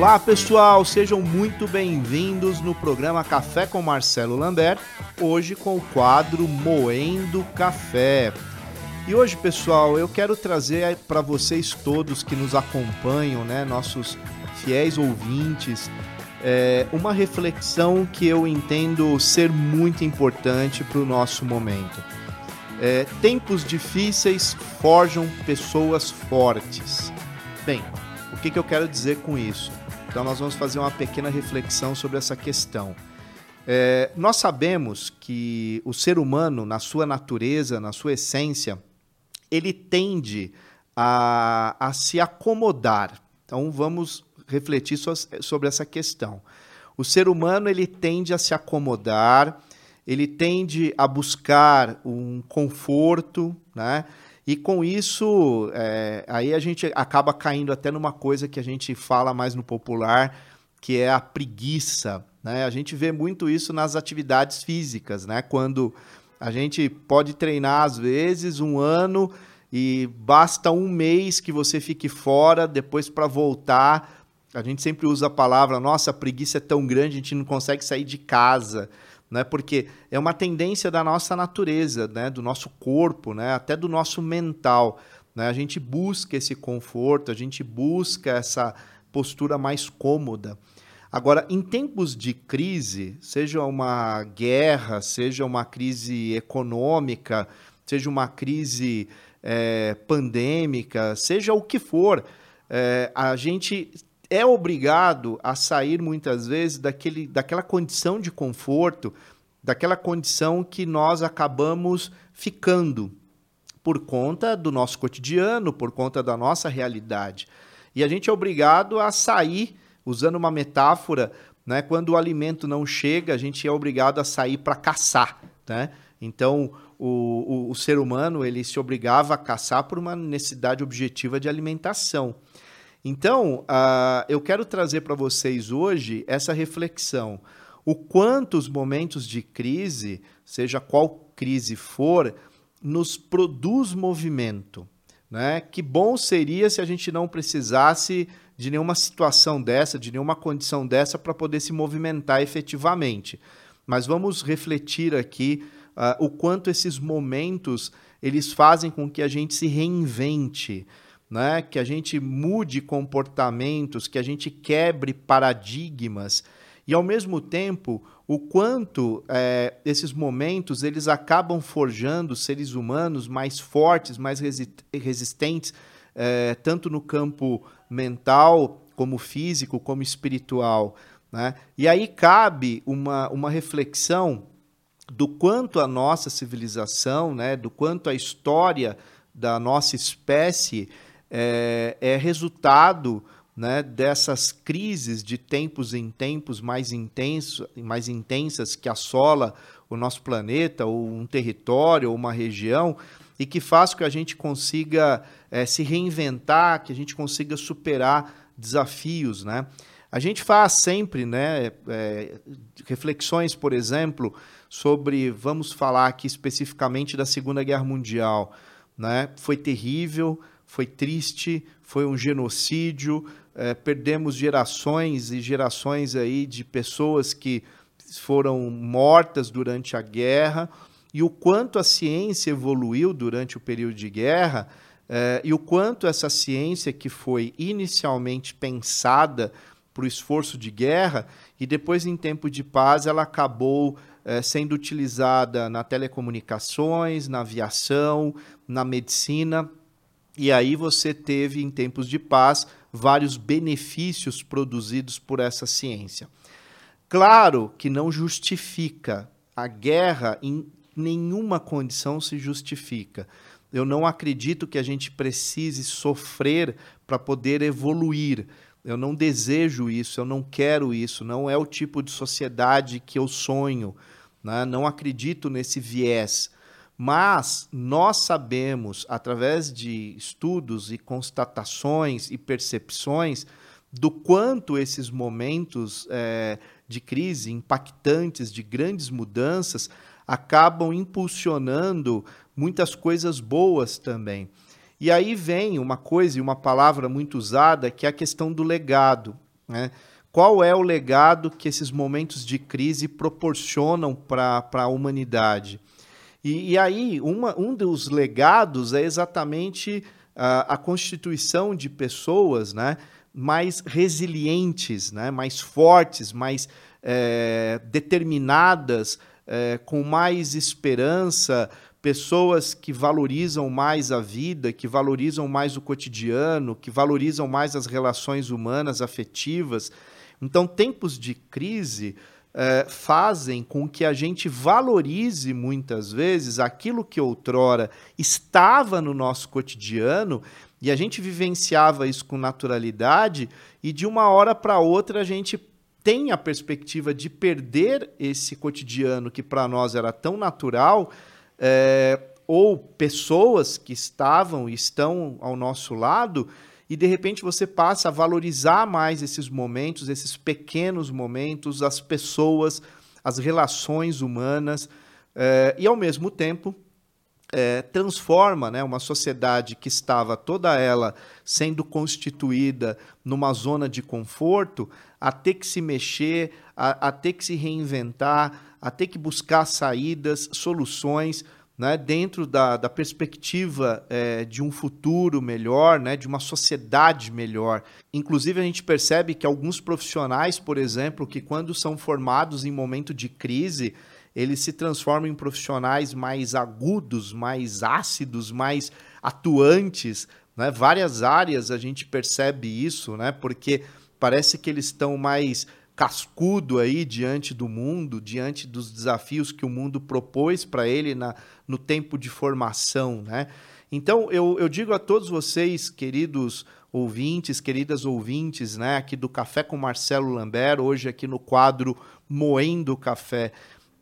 Olá pessoal, sejam muito bem-vindos no programa Café com Marcelo Lambert, hoje com o quadro Moendo Café. E hoje, pessoal, eu quero trazer para vocês todos que nos acompanham, né, nossos fiéis ouvintes, é, uma reflexão que eu entendo ser muito importante para o nosso momento. É, tempos difíceis forjam pessoas fortes. Bem, o que, que eu quero dizer com isso? Então, nós vamos fazer uma pequena reflexão sobre essa questão. É, nós sabemos que o ser humano, na sua natureza, na sua essência, ele tende a, a se acomodar. Então, vamos refletir sobre essa questão. O ser humano ele tende a se acomodar, ele tende a buscar um conforto, né? E com isso, é, aí a gente acaba caindo até numa coisa que a gente fala mais no popular, que é a preguiça. Né? A gente vê muito isso nas atividades físicas, né? Quando a gente pode treinar, às vezes, um ano e basta um mês que você fique fora, depois para voltar a gente sempre usa a palavra, nossa, a preguiça é tão grande, a gente não consegue sair de casa, né? Porque é uma tendência da nossa natureza, né? Do nosso corpo, né? Até do nosso mental, né? A gente busca esse conforto, a gente busca essa postura mais cômoda. Agora, em tempos de crise, seja uma guerra, seja uma crise econômica, seja uma crise é, pandêmica, seja o que for, é, a gente é obrigado a sair muitas vezes daquele, daquela condição de conforto, daquela condição que nós acabamos ficando por conta do nosso cotidiano, por conta da nossa realidade. E a gente é obrigado a sair, usando uma metáfora, né, quando o alimento não chega, a gente é obrigado a sair para caçar. Né? Então, o, o, o ser humano ele se obrigava a caçar por uma necessidade objetiva de alimentação. Então, uh, eu quero trazer para vocês hoje essa reflexão. O quanto os momentos de crise, seja qual crise for, nos produz movimento. Né? Que bom seria se a gente não precisasse de nenhuma situação dessa, de nenhuma condição dessa para poder se movimentar efetivamente. Mas vamos refletir aqui uh, o quanto esses momentos eles fazem com que a gente se reinvente né? que a gente mude comportamentos, que a gente quebre paradigmas e ao mesmo tempo o quanto é, esses momentos eles acabam forjando seres humanos mais fortes, mais resistentes, é, tanto no campo mental como físico, como espiritual. Né? E aí cabe uma, uma reflexão do quanto a nossa civilização, né, do quanto a história da nossa espécie é, é resultado né, dessas crises de tempos em tempos mais, intenso, mais intensas que assola o nosso planeta, ou um território, ou uma região, e que faz com que a gente consiga é, se reinventar, que a gente consiga superar desafios. Né? A gente faz sempre né, é, reflexões, por exemplo, sobre, vamos falar aqui especificamente da Segunda Guerra Mundial. Né? Foi terrível, foi triste, foi um genocídio, é, perdemos gerações e gerações aí de pessoas que foram mortas durante a guerra. E o quanto a ciência evoluiu durante o período de guerra é, e o quanto essa ciência que foi inicialmente pensada para o esforço de guerra e depois em tempo de paz ela acabou é, sendo utilizada na telecomunicações, na aviação, na medicina e aí você teve, em tempos de paz, vários benefícios produzidos por essa ciência. Claro que não justifica. A guerra, em nenhuma condição, se justifica. Eu não acredito que a gente precise sofrer para poder evoluir. Eu não desejo isso, eu não quero isso, não é o tipo de sociedade que eu sonho. Né? Não acredito nesse viés. Mas nós sabemos, através de estudos e constatações e percepções, do quanto esses momentos é, de crise impactantes, de grandes mudanças, acabam impulsionando muitas coisas boas também. E aí vem uma coisa e uma palavra muito usada que é a questão do legado. Né? Qual é o legado que esses momentos de crise proporcionam para a humanidade? E, e aí, uma, um dos legados é exatamente a, a constituição de pessoas né, mais resilientes, né, mais fortes, mais é, determinadas, é, com mais esperança, pessoas que valorizam mais a vida, que valorizam mais o cotidiano, que valorizam mais as relações humanas, afetivas. Então, tempos de crise é, fazem com que a gente valorize muitas vezes aquilo que outrora estava no nosso cotidiano e a gente vivenciava isso com naturalidade e de uma hora para outra a gente tem a perspectiva de perder esse cotidiano que para nós era tão natural é, ou pessoas que estavam e estão ao nosso lado e de repente você passa a valorizar mais esses momentos, esses pequenos momentos, as pessoas, as relações humanas, é, e ao mesmo tempo é, transforma né, uma sociedade que estava toda ela sendo constituída numa zona de conforto a ter que se mexer, a, a ter que se reinventar, a ter que buscar saídas, soluções né, dentro da, da perspectiva é, de um futuro melhor, né, de uma sociedade melhor. Inclusive, a gente percebe que alguns profissionais, por exemplo, que quando são formados em momento de crise, eles se transformam em profissionais mais agudos, mais ácidos, mais atuantes. Né? Várias áreas a gente percebe isso, né? porque parece que eles estão mais cascudo aí diante do mundo, diante dos desafios que o mundo propôs para ele na, no tempo de formação, né? Então, eu, eu digo a todos vocês, queridos ouvintes, queridas ouvintes, né, aqui do Café com Marcelo Lambert, hoje aqui no quadro Moendo Café,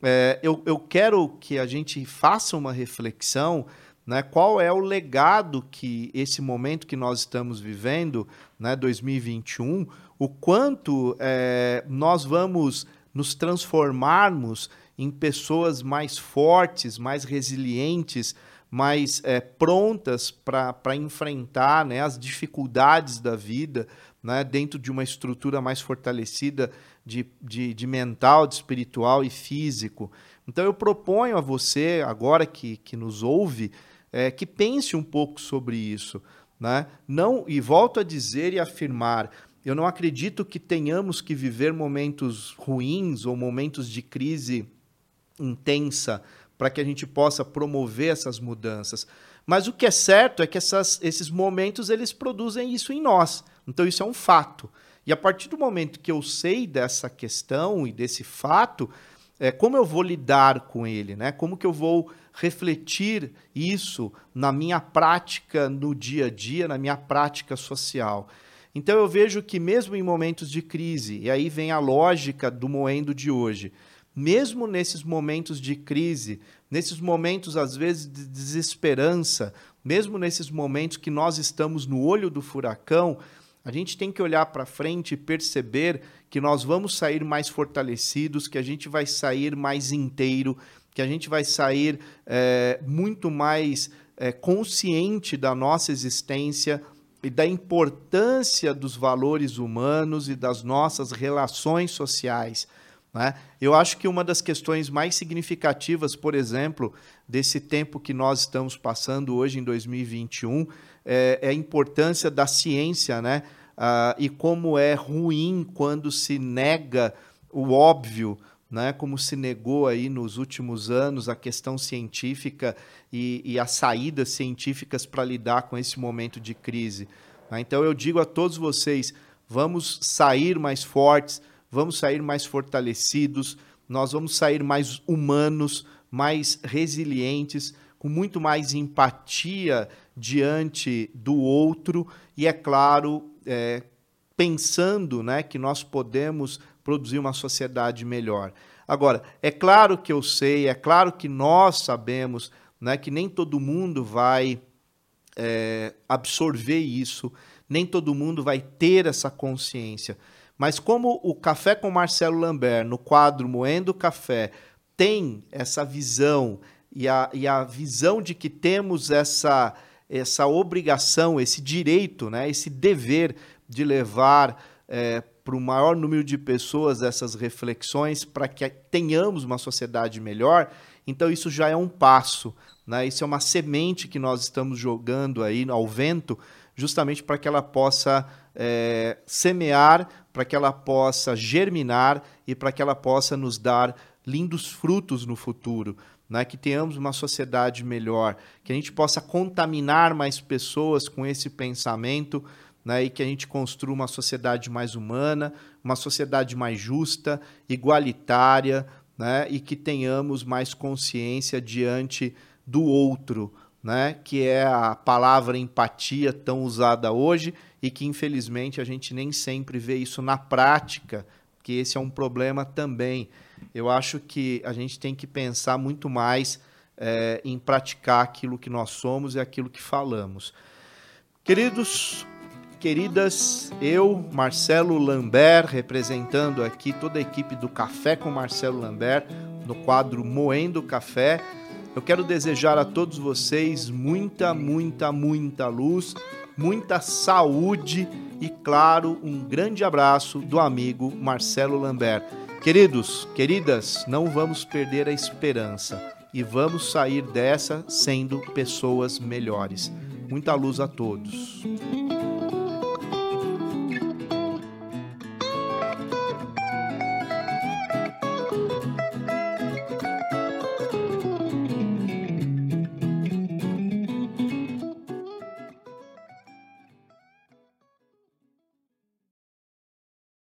é, eu, eu quero que a gente faça uma reflexão né, qual é o legado que esse momento que nós estamos vivendo, né, 2021, o quanto é, nós vamos nos transformarmos em pessoas mais fortes, mais resilientes, mais é, prontas para enfrentar né, as dificuldades da vida, né, dentro de uma estrutura mais fortalecida de, de, de, mental, de espiritual e físico. Então eu proponho a você, agora que, que nos ouve, é, que pense um pouco sobre isso. Né? Não, e volto a dizer e afirmar, eu não acredito que tenhamos que viver momentos ruins ou momentos de crise intensa para que a gente possa promover essas mudanças. Mas o que é certo é que essas, esses momentos eles produzem isso em nós. Então isso é um fato. E a partir do momento que eu sei dessa questão e desse fato, é, como eu vou lidar com ele, né? Como que eu vou refletir isso na minha prática no dia a dia, na minha prática social? Então eu vejo que mesmo em momentos de crise, e aí vem a lógica do moendo de hoje, mesmo nesses momentos de crise, nesses momentos às vezes de desesperança, mesmo nesses momentos que nós estamos no olho do furacão, a gente tem que olhar para frente e perceber que nós vamos sair mais fortalecidos, que a gente vai sair mais inteiro, que a gente vai sair é, muito mais é, consciente da nossa existência, e da importância dos valores humanos e das nossas relações sociais. Né? Eu acho que uma das questões mais significativas, por exemplo, desse tempo que nós estamos passando hoje em 2021 é, é a importância da ciência né? Ah, e como é ruim quando se nega o óbvio, né, como se negou aí nos últimos anos a questão científica e, e as saídas científicas para lidar com esse momento de crise. Né? Então eu digo a todos vocês: vamos sair mais fortes, vamos sair mais fortalecidos, nós vamos sair mais humanos, mais resilientes, com muito mais empatia diante do outro e, é claro, é, pensando né, que nós podemos produzir uma sociedade melhor. Agora, é claro que eu sei, é claro que nós sabemos né, que nem todo mundo vai é, absorver isso, nem todo mundo vai ter essa consciência. Mas como o Café com Marcelo Lambert, no quadro Moendo Café, tem essa visão e a, e a visão de que temos essa, essa obrigação, esse direito, né, esse dever de levar é, para o maior número de pessoas essas reflexões para que tenhamos uma sociedade melhor, então isso já é um passo. Né? Isso é uma semente que nós estamos jogando aí ao vento, justamente para que ela possa é, semear, para que ela possa germinar e para que ela possa nos dar lindos frutos no futuro. Né, que tenhamos uma sociedade melhor, que a gente possa contaminar mais pessoas com esse pensamento né, e que a gente construa uma sociedade mais humana, uma sociedade mais justa, igualitária né, e que tenhamos mais consciência diante do outro, né, que é a palavra empatia tão usada hoje e que infelizmente a gente nem sempre vê isso na prática, que esse é um problema também eu acho que a gente tem que pensar muito mais é, em praticar aquilo que nós somos e aquilo que falamos. Queridos, queridas, eu, Marcelo Lambert, representando aqui toda a equipe do Café com Marcelo Lambert, no quadro Moendo Café, eu quero desejar a todos vocês muita, muita, muita luz, muita saúde e, claro, um grande abraço do amigo Marcelo Lambert. Queridos, queridas, não vamos perder a esperança e vamos sair dessa sendo pessoas melhores. Muita luz a todos.